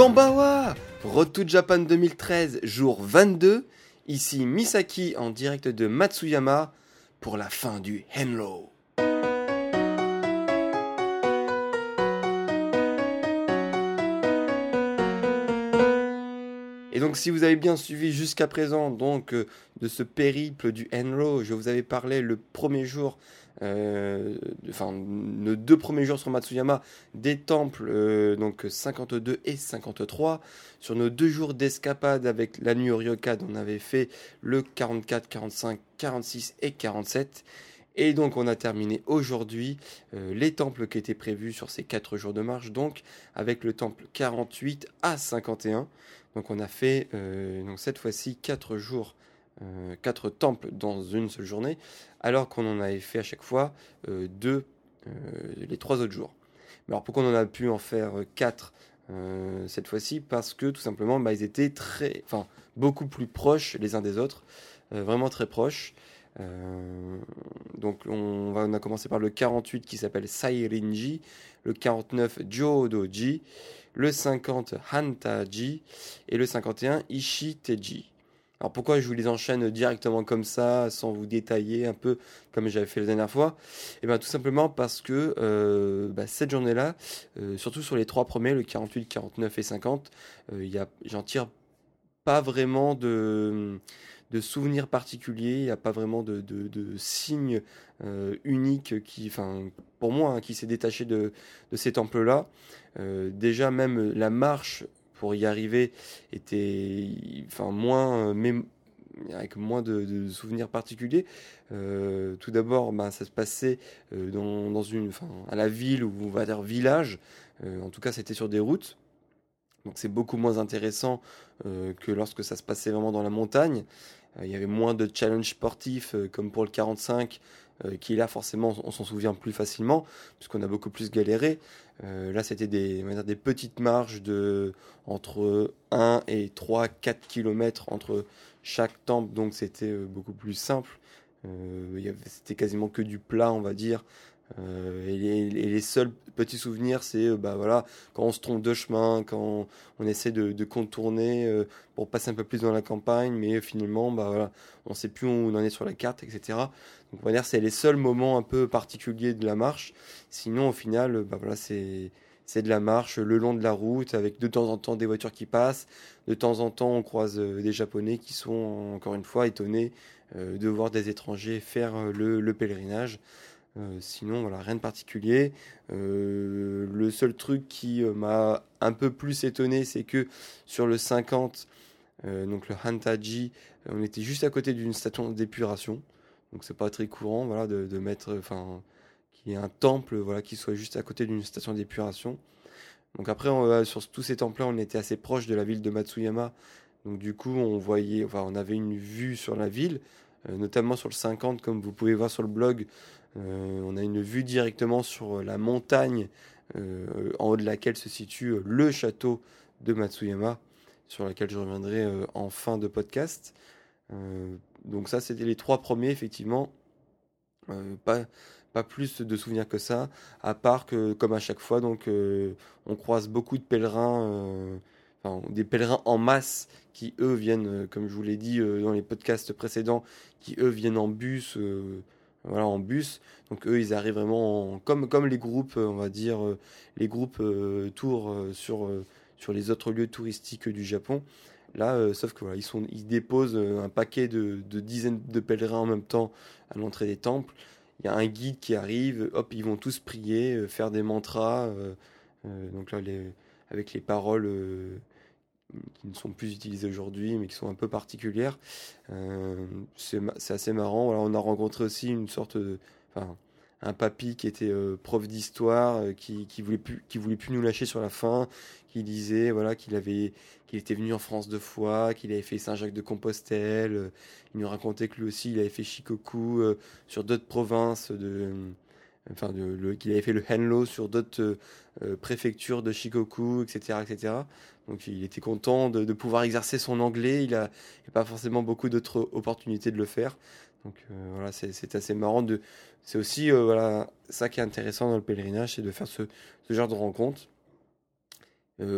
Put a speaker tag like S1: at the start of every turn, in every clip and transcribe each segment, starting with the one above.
S1: Kambawa Road to Japan 2013, jour 22. Ici Misaki en direct de Matsuyama pour la fin du Henlo. Et donc si vous avez bien suivi jusqu'à présent donc euh, de ce périple du Henro, je vous avais parlé le premier jour euh, enfin nos deux premiers jours sur Matsuyama des temples euh, donc 52 et 53 sur nos deux jours d'escapade avec la nuit au Ryokan on avait fait le 44 45 46 et 47 et donc on a terminé aujourd'hui euh, les temples qui étaient prévus sur ces quatre jours de marche donc avec le temple 48 à 51 donc on a fait donc cette fois-ci quatre jours euh, quatre temples dans une seule journée, alors qu'on en avait fait à chaque fois euh, deux euh, les trois autres jours. Mais alors pourquoi on en a pu en faire quatre cette fois-ci? Parce que tout simplement, bah, ils étaient très, enfin, beaucoup plus proches les uns des autres, vraiment très proches. donc on, va, on, a commencé par le 48 qui s'appelle Sairinji, le 49 Jodoji, le 50 Hantaji et le 51 Ishiteji. Alors pourquoi je vous les enchaîne directement comme ça, sans vous détailler un peu comme j'avais fait la dernière fois? Eh bien tout simplement parce que euh, bah, cette journée-là, euh, surtout sur les trois premiers, le 48, 49 et 50, euh, j'en tire pas vraiment de, de souvenirs particuliers, il n'y a pas vraiment de, de, signes uniques qui, enfin pour moi, hein, qui s'est détaché de, de ces temples-là. déjà même la marche pour y arriver était enfin moins euh, avec moins de, souvenirs particuliers. Euh, tout d'abord, bah, ça se passait euh, dans, une, à la ville ou on va dire village. en tout cas, c'était sur des routes. Donc c'est beaucoup moins intéressant que lorsque ça se passait vraiment dans la montagne. il y avait moins de challenges sportifs comme pour le 45 euh, qui là forcément on s'en souvient plus facilement puisqu'on a beaucoup plus galéré. Euh, là c'était des, des petites marges de entre 1 et 3, 4 km entre chaque temple donc c'était euh, beaucoup plus simple. c'était quasiment que du plat on va dire et, les, seuls petits souvenirs, c'est bah voilà, quand on se trompe de chemin, quand on, essaie de, contourner pour passer un peu plus dans la campagne, mais finalement, bah voilà, on sait plus où on en est sur la carte, etc. Donc on c'est les seuls moments un peu particuliers de la marche. Sinon, au final, bah voilà, c'est de la marche le long de la route avec de temps en temps des voitures qui passent. De temps en temps, on croise des Japonais qui sont encore une fois étonnés de voir des étrangers faire le pèlerinage. Euh, sinon, voilà, rien de particulier. Euh, le seul truc qui euh, m'a un peu plus étonné, c'est que sur le 50, donc le Hantaji, on était juste à côté d'une station d'épuration. Donc c'est pas très courant, voilà, de, mettre, enfin, qu'il y ait un temple, voilà, qui soit juste à côté d'une station d'épuration. Donc après, sur tous ces temples-là, on était assez proche de la ville de Matsuyama. Donc du coup, on voyait, enfin, on avait une vue sur la ville, notamment sur le 50, comme vous pouvez voir sur le blog. Euh, on a une vue directement sur la montagne euh, en haut de laquelle se situe le château de Matsuyama, sur laquelle je reviendrai euh, en fin de podcast. Donc ça, c'était les trois premiers, effectivement. pas, pas plus de souvenirs que ça, à part que, comme à chaque fois, donc, on croise beaucoup de pèlerins, des pèlerins en masse qui, eux, viennent, comme je vous l'ai dit dans les podcasts précédents, qui, eux, viennent en bus voilà, en bus. Donc eux, ils arrivent vraiment comme, comme les groupes, on va dire, euh, les groupes euh, tours euh, sur les autres lieux touristiques du Japon. Là, sauf que voilà, ils, sont, ils déposent un paquet de, dizaines de pèlerins en même temps à l'entrée des temples. Il y a un guide qui arrive, hop, ils vont tous prier, faire des mantras. donc là, avec les paroles qui ne sont plus utilisées aujourd'hui, mais qui sont un peu particulières. c'est assez marrant. Voilà, on a rencontré aussi une sorte de, enfin, un papy qui était prof d'histoire, qui, qui voulait plus, qui voulait plus nous lâcher sur la fin, qui disait voilà qu'il avait, qu'il était venu en France deux fois, qu'il avait fait Saint-Jacques de Compostelle. il nous racontait que lui aussi, il avait fait Shikoku sur d'autres provinces de enfin qu'il avait fait le Henlo sur d'autres euh, euh, préfectures de Shikoku, etc., etc. Donc il était content de, pouvoir exercer son anglais. Il a, pas forcément beaucoup d'autres opportunités de le faire. Donc euh, voilà, c'est assez marrant. De, c'est aussi voilà ça qui est intéressant dans le pèlerinage, c'est de faire ce, ce, genre de rencontres.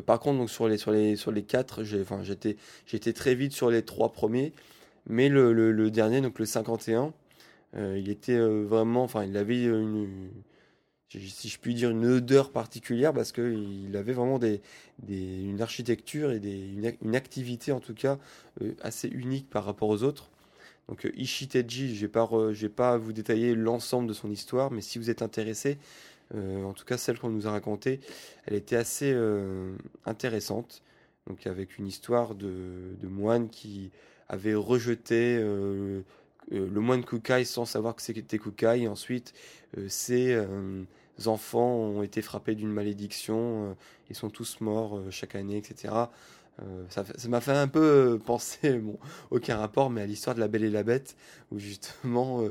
S1: Par contre, donc sur les sur les sur les quatre, j'étais j'étais très vite sur les trois premiers, mais le, le, dernier, donc le 51 euh, il était euh, vraiment, enfin, il avait une, si je puis dire, une odeur particulière parce qu'il avait vraiment des, des, une architecture et des, une, activité en tout cas euh, assez unique par rapport aux autres. Donc Ishiteji, je vais pas, pas vous détailler l'ensemble de son histoire, mais si vous êtes intéressé, en tout cas celle qu'on nous a racontée, elle était assez intéressante. Donc avec une histoire de, de moine qui avait rejeté euh, le moine Kukai sans savoir que c'était Kukai. Ensuite, euh, ses euh, enfants ont été frappés d'une malédiction. ils sont tous morts chaque année, etc. ça m'a fait un peu penser, bon, aucun rapport, mais à l'histoire de la Belle et la Bête, où justement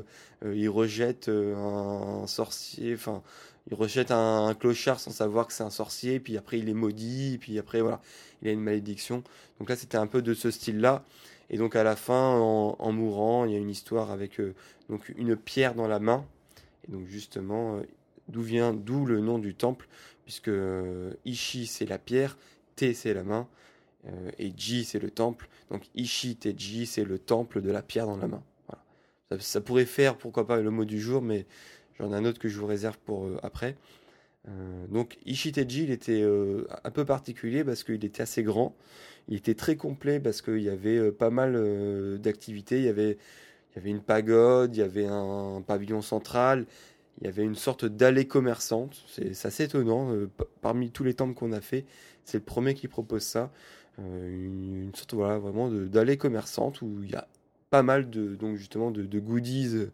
S1: ils rejettent un, sorcier, enfin il rejette un, clochard sans savoir que c'est un sorcier, puis après il est maudit, puis après voilà, il a une malédiction. Donc là c'était un peu de ce style-là. Et donc à la fin, en, mourant, il y a une histoire avec euh, donc une pierre dans la main. Et donc justement, euh, d'où vient d'où le nom du temple, puisque euh, Ishi c'est la pierre, Te c'est la main, et Ji c'est le temple. Donc Ishi Teji c'est le temple de la pierre dans la main. Voilà. Ça, pourrait faire, pourquoi pas, le mot du jour, mais j'en ai un autre que je vous réserve pour après. donc Ishiteji, il était un peu particulier parce qu'il était assez grand. Il était très complet parce qu'il y avait euh, pas mal euh, d'activités. Il y avait, une pagode, il y avait un, pavillon central, il y avait une sorte d'allée commerçante. C'est assez étonnant. Euh, parmi tous les temples qu'on a fait, c'est le premier qui propose ça. une, sorte voilà, vraiment d'allée commerçante où il y a pas mal de, donc justement de, goodies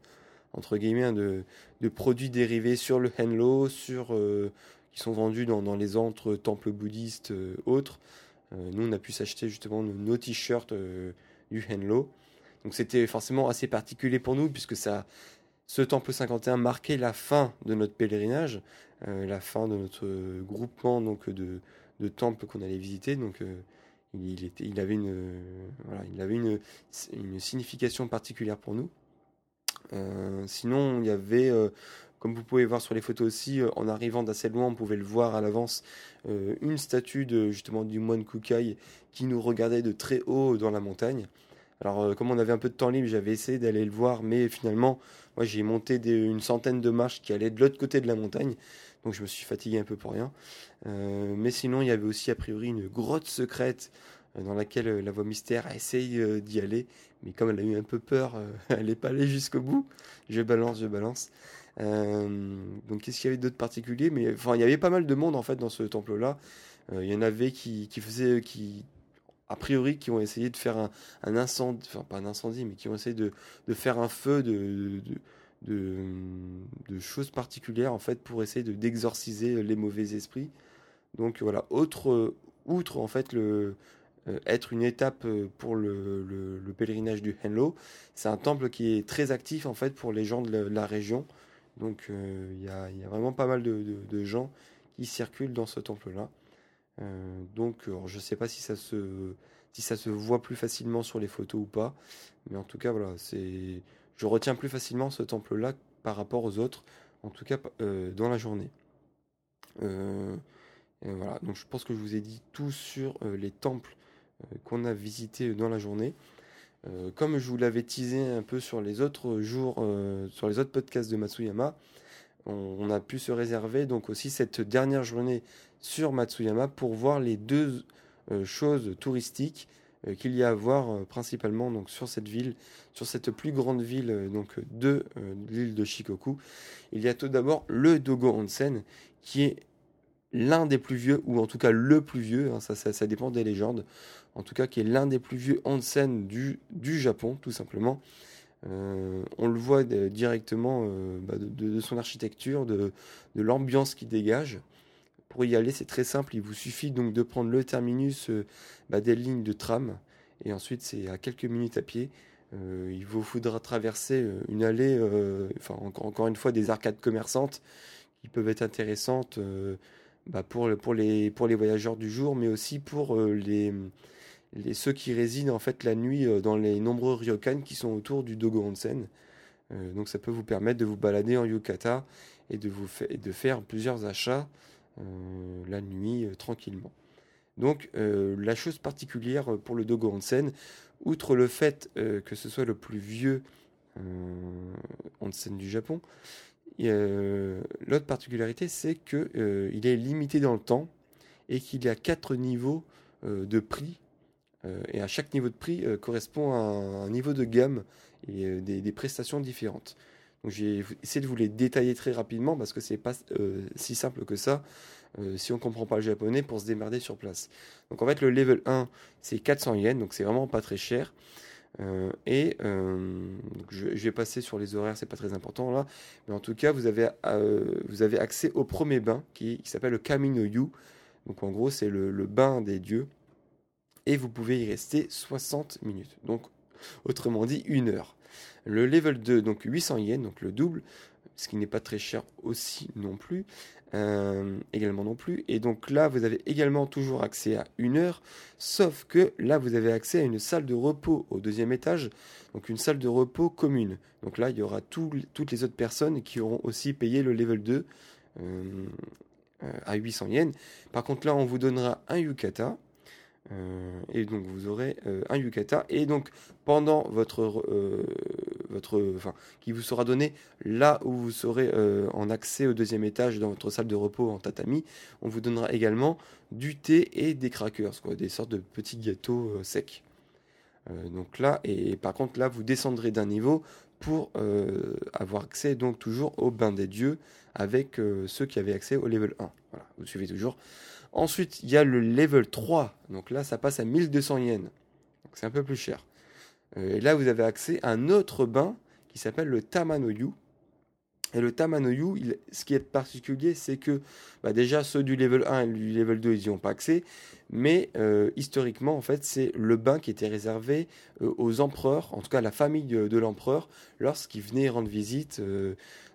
S1: entre guillemets hein, de, de, produits dérivés sur le Henlo, sur qui sont vendus dans, les autres temples bouddhistes autres. Euh, nous, on a pu s'acheter justement nos, t-shirts euh, du Henlo. Donc c'était forcément assez particulier pour nous puisque ça, ce temple 51 marquait la fin de notre pèlerinage, euh, la fin de notre groupement donc de, de temples qu'on allait visiter. Donc il, était, il avait une, voilà, il avait une, une signification particulière pour nous. Sinon, il y avait comme vous pouvez voir sur les photos aussi, euh, en arrivant d'assez loin, on pouvait le voir à l'avance, euh, une statue de justement du moine Kukai qui nous regardait de très haut dans la montagne. Alors euh, comme on avait un peu de temps libre, j'avais essayé d'aller le voir, mais finalement, moi j'ai monté une centaine de marches qui allaient de l'autre côté de la montagne, donc je me suis fatigué un peu pour rien. mais sinon, il y avait aussi a priori une grotte secrète dans laquelle la voix mystère a essayé d'y aller, mais comme elle a eu un peu peur, elle n'est pas allée jusqu'au bout. Je balance, je balance. Euh, donc qu'est-ce qu'il y avait d'autre particulier? Mais enfin, il y avait pas mal de monde en fait dans ce temple-là. Euh, il y en avait qui, qui faisaient, qui a priori, qui ont essayé de faire un, un, incendie, enfin pas un incendie, mais qui ont essayé de, de faire un feu de, de, de, choses particulières en fait pour essayer de d'exorciser les mauvais esprits. Donc voilà, autre, outre en fait le, euh, être une étape pour le, le, pèlerinage du Henlo, c'est un temple qui est très actif en fait pour les gens de la région. Donc euh, il y, a, vraiment pas mal de, gens qui circulent dans ce temple-là. Euh, donc je ne sais pas si ça, se, voit plus facilement sur les photos ou pas. Mais en tout cas, voilà, je retiens plus facilement ce temple-là par rapport aux autres, en tout cas euh, dans la journée. voilà, donc je pense que je vous ai dit tout sur les temples qu'on a visités dans la journée. Euh, comme je vous l'avais teasé un peu sur les autres jours, euh, sur les autres podcasts de Matsuyama, on, a pu se réserver donc aussi cette dernière journée sur Matsuyama pour voir les deux euh, choses touristiques qu'il y a à voir principalement donc sur cette ville, sur cette plus grande ville donc de l'île de Shikoku. Il y a tout d'abord le Dogo Onsen qui est l'un des plus vieux, ou en tout cas le plus vieux, hein, ça, ça, dépend des légendes, en tout cas qui est l'un des plus vieux onsen du, du Japon, tout simplement. Euh, on le voit directement euh, bah, de, son architecture, de, l'ambiance qu'il dégage. Pour y aller, c'est très simple, il vous suffit donc de prendre le terminus euh, bah, des lignes de tram, et ensuite c'est à quelques minutes à pied. il vous faudra traverser une allée, enfin encore, une fois des arcades commerçantes qui peuvent être intéressantes bah, pour, les, voyageurs du jour, mais aussi pour les, les, ceux qui résident en fait la nuit euh, dans les nombreux ryokan qui sont autour du Dogo Onsen. Euh, donc ça peut vous permettre de vous balader en yukata et de, faire plusieurs achats euh, la nuit tranquillement. Donc la chose particulière pour le Dogo Onsen, outre le fait que ce soit le plus vieux onsen du Japon, l'autre particularité c'est qu'il est limité dans le temps et qu'il y a quatre niveaux de prix euh, et à chaque niveau de prix euh, correspond à un, niveau de gamme et euh, des, prestations différentes. Donc j'ai essayé de vous les détailler très rapidement parce que c'est pas si simple que ça si on comprend pas le japonais pour se démerder sur place. Donc en fait le level 1 c'est 400 yens donc c'est vraiment pas très cher. Et je, vais passer sur les horaires, c'est pas très important là, mais en tout cas vous avez, vous avez accès au premier bain qui, s'appelle le Kamino Yu. Donc en gros c'est le, bain des dieux et vous pouvez y rester 60 minutes. Donc, autrement dit, une heure. Le level 2, donc 800 yens, donc le double, ce qui n'est pas très cher aussi non plus, euh, également non plus. Et donc là, vous avez également toujours accès à une heure, sauf que là, vous avez accès à une salle de repos au deuxième étage, donc une salle de repos commune. Donc là, il y aura toutes les autres personnes qui auront aussi payé le level 2 euh, euh, à 800 yens. Par contre, là, on vous donnera un yukata et donc vous aurez un yukata et donc pendant votre votre enfin qui vous sera donné là où vous serez en accès au deuxième étage dans votre salle de repos en tatami, on vous donnera également du thé et des crackers, quoi, des sortes de petits gâteaux secs. donc là et par contre là vous descendrez d'un niveau pour avoir accès donc toujours au bain des dieux avec ceux qui avaient accès au level 1. Voilà, vous suivez toujours. Ensuite, il y a le level 3. Donc là, ça passe à 1200 yens. C'est un peu plus cher. Euh, et là, vous avez accès à un autre bain qui s'appelle le Tamanoyu. Et le Tamanoyu, ce qui est particulier, c'est que bah, déjà ceux du level 1 et du level 2, ils n'y ont pas accès. Mais euh, historiquement, en fait, c'est le bain qui était réservé euh, aux empereurs, en tout cas la famille de, l'empereur, lorsqu'il venait rendre visite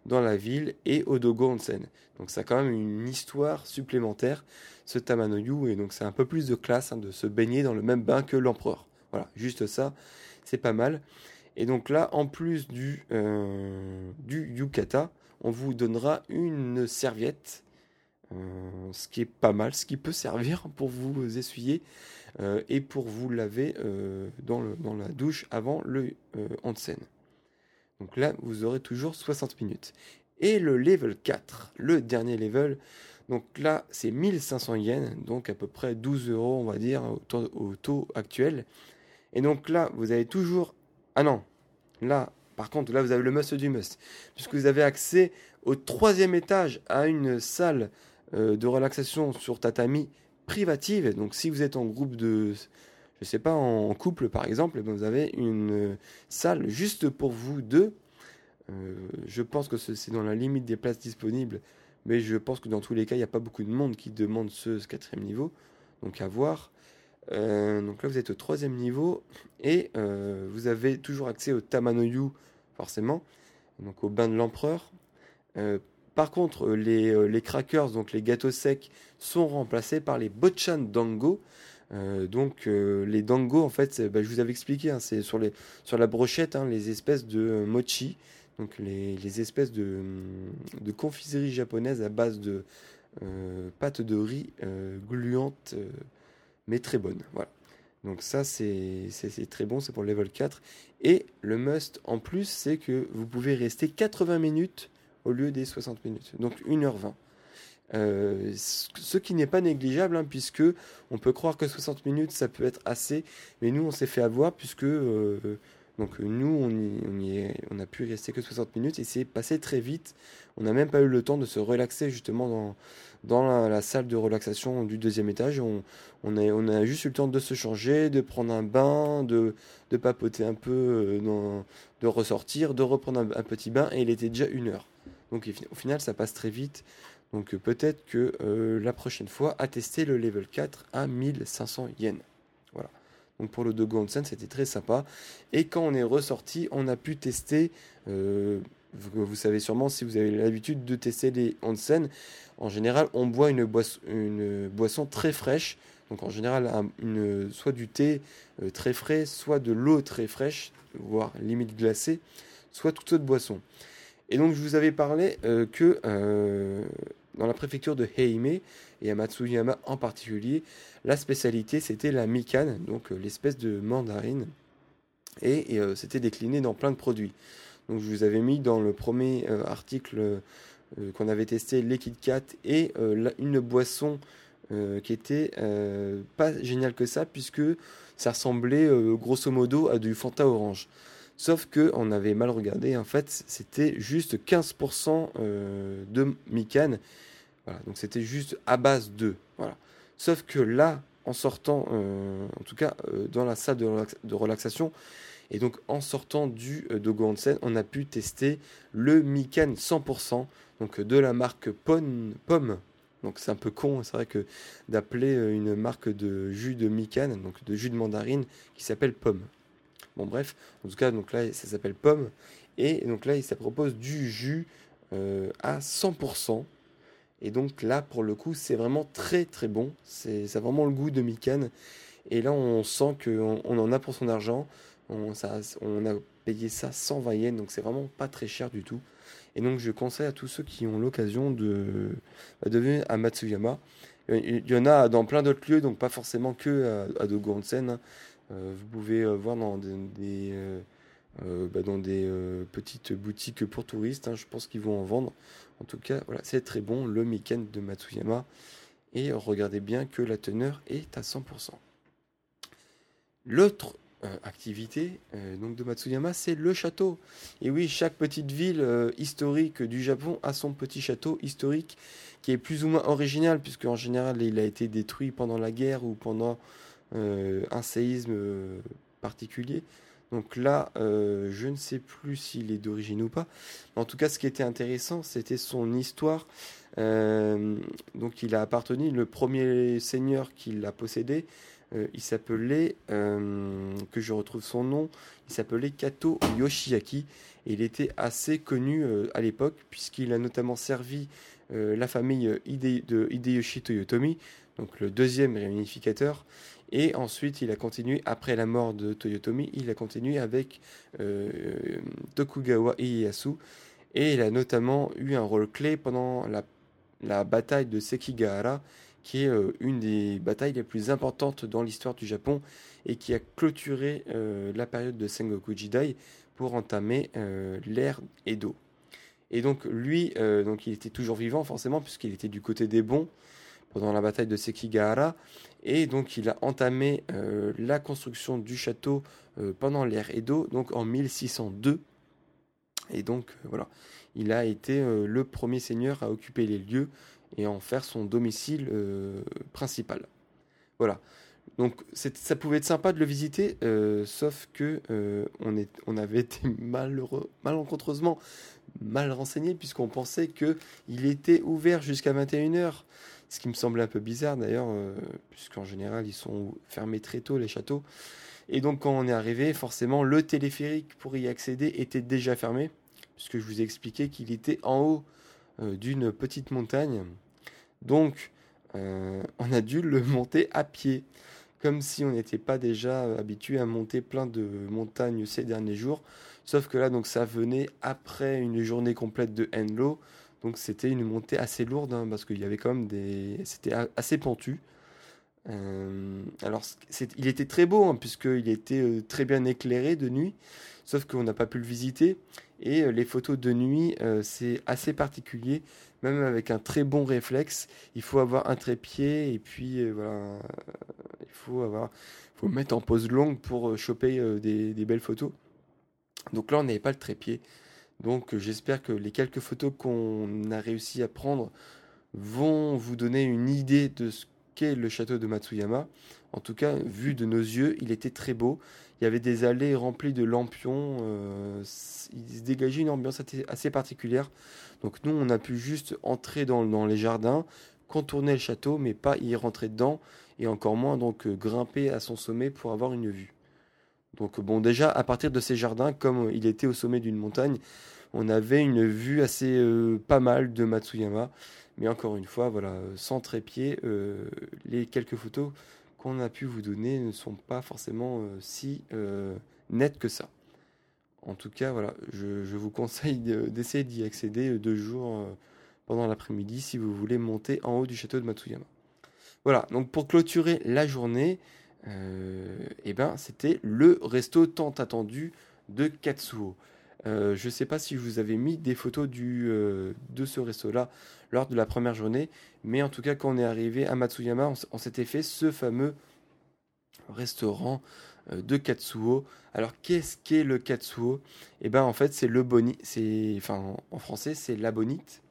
S1: dans la ville et au Dogo Onsen. Donc ça a quand même une histoire supplémentaire, ce Tamanoyu, et donc c'est un peu plus de classe hein, de se baigner dans le même bain que l'empereur. Voilà, juste ça, c'est pas mal. Et donc là, en plus du, euh, du yukata, on vous donnera une serviette, euh, ce qui est pas mal, ce qui peut servir pour vous essuyer euh, et pour vous laver dans, le, dans la douche avant le onsen. Donc là, vous aurez toujours 60 minutes. Et le level 4, le dernier level, donc là, c'est 1500 yens, donc à peu près 12 euros, on va dire, au taux, actuel. Et donc là, vous avez toujours... Ah non, là, par contre, là, vous avez le must du must, puisque vous avez accès au troisième étage à une salle euh, de relaxation sur tatami privative. Donc si vous êtes en groupe de je sais pas, en couple par exemple, eh ben, vous avez une salle juste pour vous deux. Euh, je pense que c'est dans la limite des places disponibles, mais je pense que dans tous les cas, il n'y a pas beaucoup de monde qui demande ce, quatrième niveau. Donc à voir. Euh, donc là, vous êtes au troisième niveau et euh, vous avez toujours accès au Tamanoyu, forcément, donc au bain de l'empereur. par contre, les, les, crackers, donc les gâteaux secs, sont remplacés par les Bochan Dango. Euh, donc euh, les dango en fait, bah, je vous avais expliqué, hein, c'est sur, sur la brochette hein, les espèces de euh, mochi, donc les, les espèces de, de, confiserie japonaise à base de pâte de riz gluante mais très bonne. Voilà. Donc ça c'est très bon, c'est pour le level 4. Et le must en plus c'est que vous pouvez rester 80 minutes au lieu des 60 minutes, donc 1h20. Euh, ce qui n'est pas négligeable, hein, puisque on peut croire que 60 minutes ça peut être assez, mais nous on s'est fait avoir puisque euh, Donc euh, nous, on, y, a pu rester que 60 minutes et c'est passé très vite. On n'a même pas eu le temps de se relaxer justement dans, la, salle de relaxation du deuxième étage. On, a, juste eu le temps de se changer, de prendre un bain, de, papoter un peu, euh, de ressortir, de reprendre un, petit bain et il était déjà une heure. Donc au final, ça passe très vite. Donc euh, peut-être que la prochaine fois, à tester le level 4 à 1500 yens. Donc pour le Dogo Onsen, c'était très sympa. Et quand on est ressorti, on a pu tester, euh, vous, savez sûrement si vous avez l'habitude de tester les onsen, en général on boit une, boisson, très fraîche. Donc en général, soit du thé euh, très frais, soit de l'eau très fraîche, voire limite glacée, soit toute autre boisson. Et donc je vous avais parlé euh, que dans la préfecture de Heime et à Matsuyama en particulier, la spécialité c'était la mikan, donc euh, l'espèce de mandarine, et, euh, c'était décliné dans plein de produits. Donc je vous avais mis dans le premier euh, article qu'on avait testé les Kit Kat et une boisson qui était pas géniale que ça puisque ça ressemblait grosso modo à du Fanta orange. Sauf que on avait mal regardé, en fait, c'était juste 15% euh, de Mikan. Voilà, donc c'était juste à base de. Voilà. Sauf que là, en sortant, euh, en tout cas euh, dans la salle de, relax de, relaxation, et donc en sortant du euh, Dogo Onsen, on a pu tester le Mikan 100%, donc de la marque Pomme. Donc c'est un peu con, c'est vrai que d'appeler une marque de jus de Mikan, donc de jus de mandarine, qui s'appelle Pomme. Bon bref, en tout cas donc là ça s'appelle pomme et donc là ça propose du jus euh, à 100% et donc là pour le coup c'est vraiment très très bon, c'est ça vraiment le goût de Mikan et là on sent qu'on on en a pour son argent, on, ça, on a payé ça 120 yens donc c'est vraiment pas très cher du tout et donc je conseille à tous ceux qui ont l'occasion de, de venir à Matsuyama. Il y en a dans plein d'autres lieux donc pas forcément que à, à Dogo Onsen. Hein. Euh, vous pouvez euh, voir dans des, euh, bah dans des petites boutiques pour touristes. Hein, je pense qu'ils vont en vendre. En tout cas, voilà, c'est très bon le Miken de Matsuyama. Et regardez bien que la teneur est à 100%. L'autre euh, activité euh, de Matsuyama, c'est le château. Et oui, chaque petite ville euh, historique du Japon a son petit château historique qui est plus ou moins original, puisque en général il a été détruit pendant la guerre ou pendant un séisme particulier. Donc là, euh, je ne sais plus s'il est d'origine ou pas. En tout cas, ce qui était intéressant, c'était son histoire. Euh, donc il a appartenu, le premier seigneur qui l'a possédé, euh, il s'appelait, que je retrouve son nom, il s'appelait Kato Yoshiaki. Et il était assez connu à l'époque, puisqu'il a notamment servi la famille de Hideyoshi Toyotomi, donc le deuxième réunificateur. Et ensuite, il a continué, après la mort de Toyotomi, il a continué avec euh, Tokugawa Ieyasu. Et il a notamment eu un rôle clé pendant la, bataille de Sekigahara, qui est euh, une des batailles les plus importantes dans l'histoire du Japon et qui a clôturé euh, la période de Sengoku Jidai pour entamer l'ère Edo. Et donc lui, donc il était toujours vivant forcément puisqu'il était du côté des bons pendant la bataille de Sekigahara. Et donc il a entamé euh, la construction du château euh, pendant l'ère Edo donc en 1602 et donc euh, voilà. Il a été le premier seigneur à occuper les lieux et en faire son domicile principal. Voilà. Donc ça pouvait être sympa de le visiter sauf que on avait été malheureux malencontreusement mal renseigné puisqu'on pensait que il était ouvert jusqu'à 21h ce qui me semblait un peu bizarre d'ailleurs, euh, puisqu'en général ils sont fermés très tôt les châteaux. Et donc quand on est arrivé, forcément le téléphérique pour y accéder était déjà fermé, puisque je vous ai expliqué qu'il était en haut euh, d'une petite montagne. Donc euh, on a dû le monter à pied, comme si on n'était pas déjà habitué à monter plein de montagnes ces derniers jours. Sauf que là, donc ça venait après une journée complète de Enlo. Donc c'était une montée assez lourde hein, parce qu'il y avait quand même des. C'était assez pentu. Euh, alors il était très beau hein, puisqu'il était euh, très bien éclairé de nuit, sauf qu'on n'a pas pu le visiter. Et euh, les photos de nuit, c'est assez particulier, même avec un très bon réflexe. Il faut avoir un trépied et puis voilà, il faut avoir, faut mettre en pause longue pour choper des belles photos. Donc là, on n'avait pas le trépied. Donc j'espère que les quelques photos qu'on a réussi à prendre vont vous donner une idée de ce qu'est le château de Matsuyama. En tout cas, vu de nos yeux, il était très beau. Il y avait des allées remplies de lampions. Euh, il se dégageait une ambiance assez particulière. Donc nous, on a pu juste entrer dans, les jardins, contourner le château, mais pas y rentrer dedans, et encore moins donc euh, grimper à son sommet pour avoir une vue. Donc bon, déjà, à partir de ces jardins, comme il était au sommet d'une montagne, on avait une vue assez euh, pas mal de Matsuyama. Mais encore une fois, voilà, sans trépied, les quelques photos qu'on a pu vous donner ne sont pas forcément euh, si euh, nettes que ça. En tout cas, voilà, je, vous conseille d'essayer d'y accéder euh, deux jours pendant l'après-midi si vous voulez monter en haut du château de Matsuyama. Voilà, donc pour clôturer la journée, eh ben, c'était le resto tant attendu de Katsuo. je ne sais pas si je vous avais mis des photos du, de ce resto-là lors de la première journée. Mais en tout cas, quand on est arrivé à Matsuyama, on, s'était fait ce fameux restaurant euh, de Katsuo. Alors qu'est-ce qu'est le Katsuo? Eh ben en fait c'est le boni, c'est enfin en français c'est la bonite.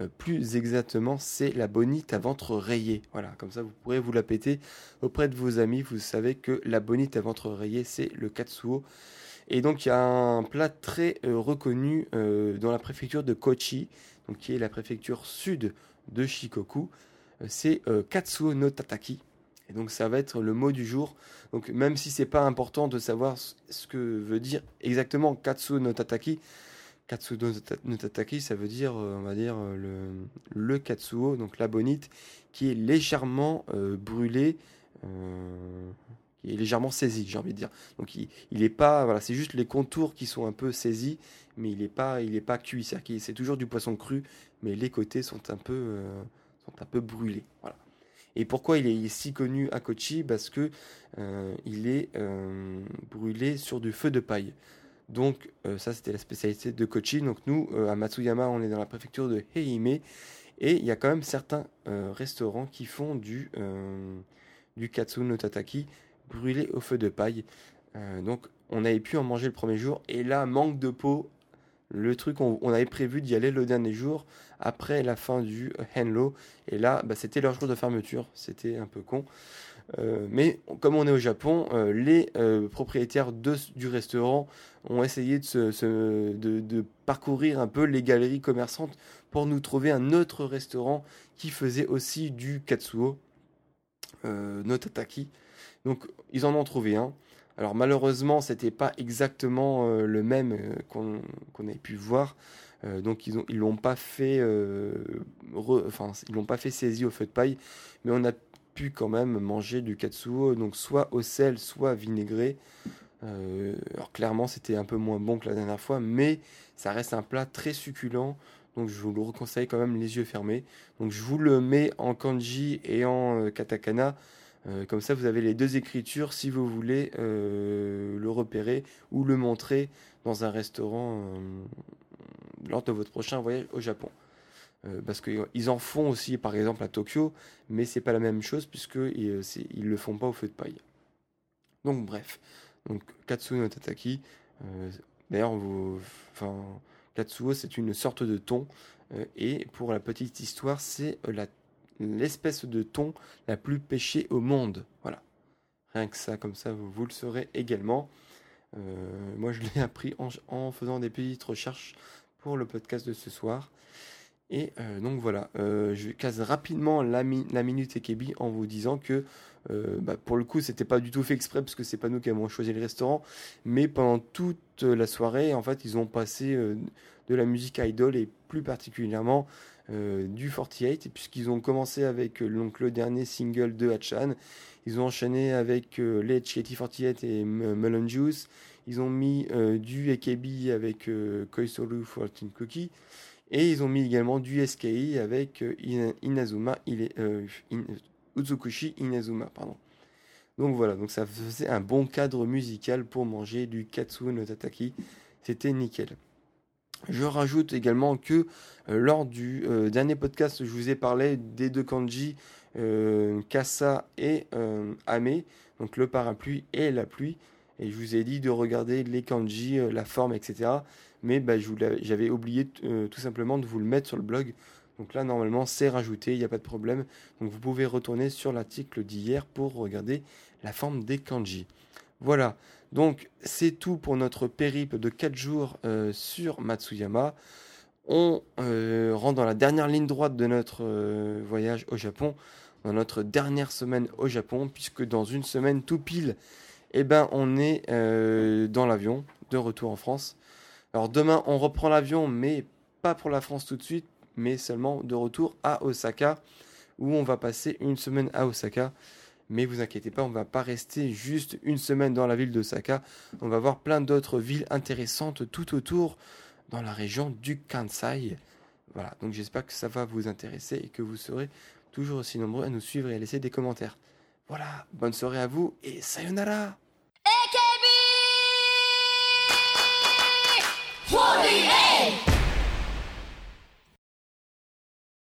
S1: Euh, plus exactement, c'est la bonite à ventre rayé. Voilà, comme ça vous pourrez vous la péter auprès de vos amis. Vous savez que la bonite à ventre rayé, c'est le katsuo. Et donc il y a un plat très euh, reconnu dans la préfecture de Kochi, donc qui est la préfecture sud de Shikoku, euh, c'est euh, Katsuo no Tataki. Et donc ça va être le mot du jour. Donc même si c'est pas important de savoir ce que veut dire exactement Katsuo no Tataki, Katsuo no Tataki, ça veut dire, euh, on va dire, le, le Katsuo, donc la bonite, qui est légèrement brûlé, qui est légèrement saisi, j'ai envie de dire. Donc il, il est pas, voilà, c'est juste les contours qui sont un peu saisis, mais il n'est pas, il est pas cuit. C'est toujours du poisson cru, mais les côtés sont un peu, euh, sont un peu brûlés. Et pourquoi il est si connu à Kochi? Parce que euh, il est euh, brûlé sur du feu de paille. Donc ça c'était la spécialité de Kochi. Donc nous à Matsuyama on est dans la préfecture de Heime et il y a quand même certains restaurants qui font du du katsu no tataki brûlé au feu de paille. donc on avait pu en manger le premier jour et là manque de peau le truc, on, avait prévu d'y aller le dernier jour, après la fin du Henlo. Et là, bah, c'était leur jour de fermeture. C'était un peu con. Euh, mais comme on est au Japon, euh, les euh, propriétaires du restaurant ont essayé de, de, parcourir un peu les galeries commerçantes pour nous trouver un autre restaurant qui faisait aussi du katsuo, no tataki. Donc ils en ont trouvé un. Alors malheureusement, c'était pas exactement le même qu'on avait pu voir. Donc ils ont ils l'ont pas fait enfin ils l'ont pas fait saisi au feu de paille, mais on a pu quand même manger du katsuo donc soit au sel, soit vinaigré. alors clairement, c'était un peu moins bon que la dernière fois, mais ça reste un plat très succulent. Donc je vous le reconseille quand même les yeux fermés. Donc je vous le mets en kanji et en katakana. Euh, comme ça, vous avez les deux écritures si vous voulez euh, le repérer ou le montrer dans un restaurant euh, lors de votre prochain voyage au Japon. Parce qu'ils en font aussi, par exemple, à Tokyo, mais c'est pas la même chose puisqu'ils ils le font pas au feu de paille. Donc, bref. Donc, Katsuo no Tataki. D'ailleurs, enfin, Katsuo, c'est une sorte de thon. et pour la petite histoire, c'est l'espèce de thon la plus pêchée au monde. Voilà. Rien que ça, comme ça, vous, le saurez également. Euh, moi, je l'ai appris en, faisant des petites recherches pour le podcast de ce soir. Et euh, donc voilà, euh, je casse rapidement la, la minute Ekebi en vous disant que bah, pour le coup, c'était pas du tout fait exprès parce que c'est pas nous qui avons choisi le restaurant, mais pendant toute la soirée, en fait, ils ont passé de la musique idol et plus particulièrement euh, du 48, puisqu'ils ont commencé avec euh, donc, le dernier single de Hachan. Ils ont enchaîné avec euh, les HKT48 et Melon Juice. Ils ont mis du AKB avec Koisoru 14 Cookie. Et ils ont mis également du SKI avec Inazuma, il est, Utsukushi Inazuma. Pardon. Donc voilà, donc ça faisait un bon cadre musical pour manger du Katsu no Tataki. C'était nickel. Je rajoute également que euh, lors du euh, dernier podcast, je vous ai parlé des deux kanji, euh, Kasa et Ame, donc le parapluie et la pluie. Et je vous ai dit de regarder les kanji, euh, la forme, etc. Mais bah, j'avais oublié euh, tout simplement de vous le mettre sur le blog. Donc là, normalement, c'est rajouté, il n'y a pas de problème. Donc vous pouvez retourner sur l'article d'hier pour regarder la forme des kanji. Voilà, donc c'est tout pour notre périple de 4 jours euh, sur Matsuyama. On rentre dans la dernière ligne droite de notre voyage au Japon, dans notre dernière semaine au Japon, puisque dans une semaine tout pile, eh ben, on est euh, dans l'avion, de retour en France. Alors demain, on reprend l'avion, mais pas pour la France tout de suite, mais seulement de retour à Osaka, où on va passer une semaine à Osaka. Mais vous inquiétez pas, on va pas rester juste une semaine dans la ville d'Osaka. On va voir plein d'autres villes intéressantes tout autour dans la région du Kansai. Voilà, donc j'espère que ça va vous intéresser et que vous serez toujours aussi nombreux à nous suivre et à laisser des commentaires. Voilà, bonne soirée à vous et sayonara
S2: 48